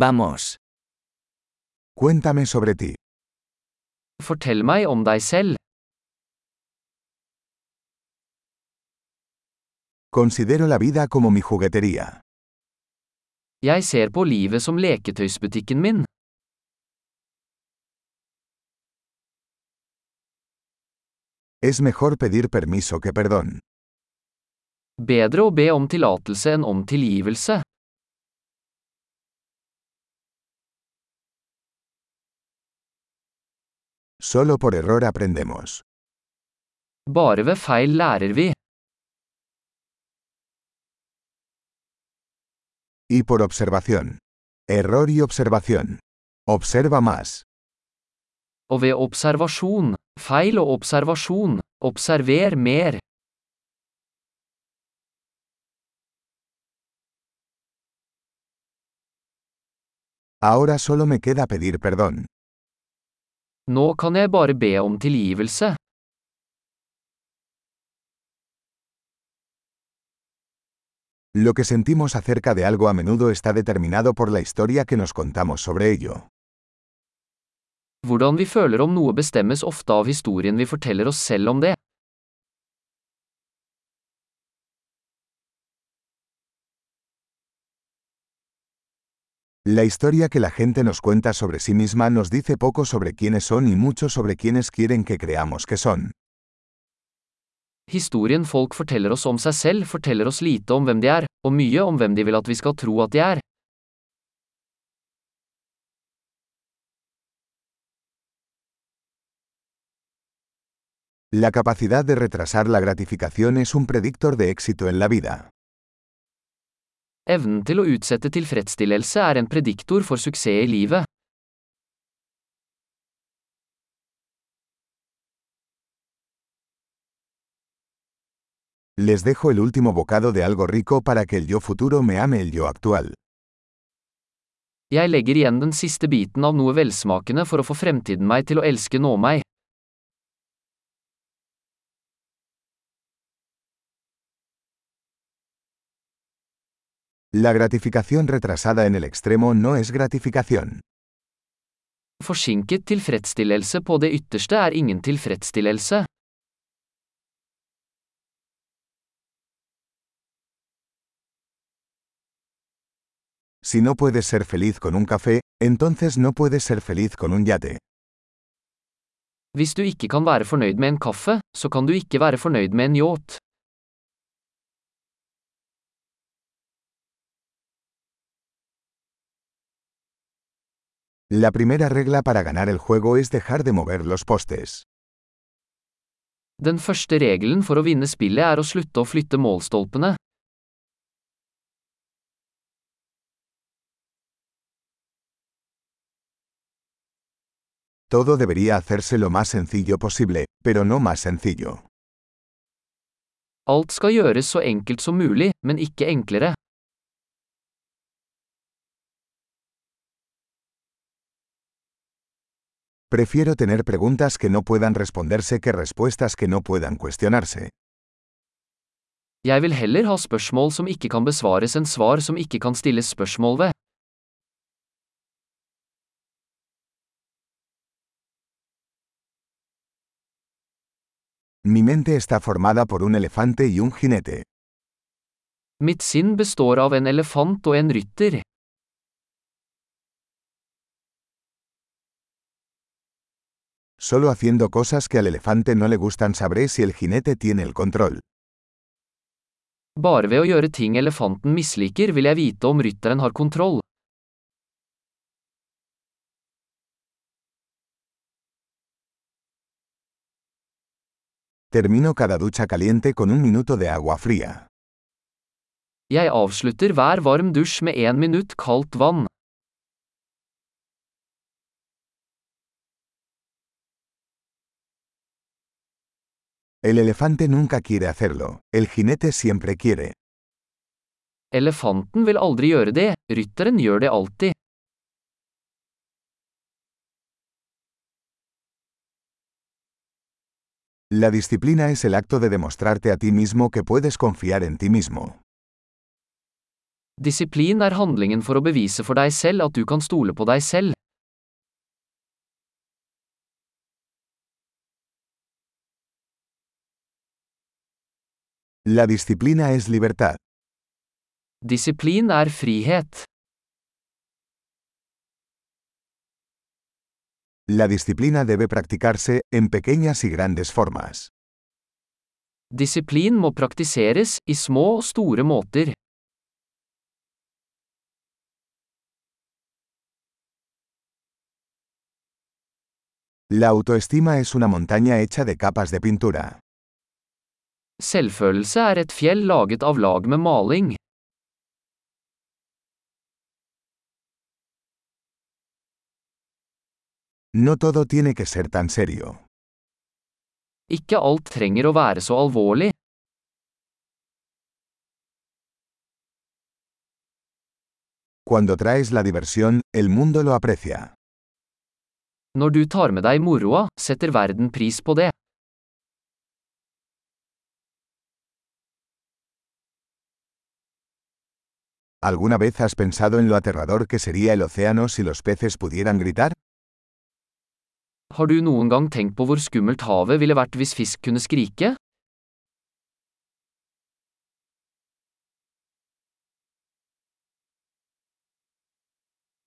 Vamos. Cuéntame sobre ti. Fortell meg om deg selv. Considero la vida como mi juguetería. Jeg ser på livet som leketøysbutikken min. Es mejor pedir permiso que perdón. Bedre å be om tillatelse enn om tilgivelse. Solo por error aprendemos. Bare ved feil lærer vi. Y por observación. Error y observación. Observa más. Og ved observasjon. Feil og observasjon. Observer mer. Ahora solo me queda pedir perdón. Nå kan jeg bare be om tilgivelse. Lo que sentimos acerca de algo a menudo está determinado por la historia que nos contamos sobre ello. Hvordan vi føler om noe bestemmes ofte av historien vi forteller oss selv om det. La historia que la gente nos cuenta sobre sí misma nos dice poco sobre quiénes son y mucho sobre quiénes quieren que creamos que son. Historien folk forteller oss om seg selv forteller oss lite om hvem de er, og mye om hvem de vil at vi skal tro at de er. La capacidad de retrasar la gratificación es un predictor de éxito en la vida. Evnen til å utsette tilfredsstillelse er en prediktor for suksess i livet. Les dejo el último bocado de algo rico para que el yo futuro me ame el yo actual. Jeg legger igjen den siste biten av noe velsmakende for å få fremtiden meg til å elske nå meg. La gratificación retrasada en el extremo no es gratificación. Forsinket tilfredsstillelse på det ytterste er ingen tilfredsstillelse. Si no puedes ser feliz con un café, entonces no puedes ser feliz con un yate. Hvis du ikke kan være fornøyd med en kaffe, så kan du ikke være fornøyd med en yacht. La primera regla para ganar el juego es dejar de mover los postes. Den første regelen for å vinne spillet er å slutte å flytte målstolpene. Todo debería hacerse lo más sencillo posible, pero no más sencillo. Alt skal gjøres så enkelt som mulig, men ikke enklere. Prefiero tener preguntas que no puedan responderse que respuestas que no puedan cuestionarse. Jeg vil heller ha spørsmål som ikke kan besvares enn svar som ikke kan stilles spørsmål ved. Mi mente está formada por un elefante y un jinete. Mitt sinn består av en elefant og en rytter. Solo haciendo cosas que al elefante no le gustan sabré si el jinete tiene el control. Bare ved å gjøre ting elefanten misliker vil jeg vite om rytteren har kontroll. Termino cada ducha caliente con un minuto de agua fría. Jeg avslutter hver varm dusj med én minutt kaldt vann. El elefante nunca quiere hacerlo, el jinete siempre quiere. Elefanten vil aldri gjøre det, rytteren gjør det alltid. La disciplina es el acto de demostrarte a ti mismo que puedes confiar en ti mismo. Disiplin er handlingen for å bevise for deg selv at du kan stole på deg selv. La disciplina es libertad. Disiplin er frihet. La disciplina debe practicarse, en pequeñas y grandes formas. Disiplin må praktiseres, i små og store måter. La autoestima es una montaña hecha de capas de pintura. Selvfølelse er et fjell laget av lag med maling. No todo tiene que ser tan serio. Ikke alt trenger å være så alvorlig. Cuando traes la diversión, el mundo lo aprecia. Når du tar med deg moroa, setter verden pris på det. ¿Alguna vez has pensado en lo aterrador que sería el océano si los peces pudieran gritar? Har du noen gang tenkt på hvor skummelt havet ville vært hvis fisk kunne skrike?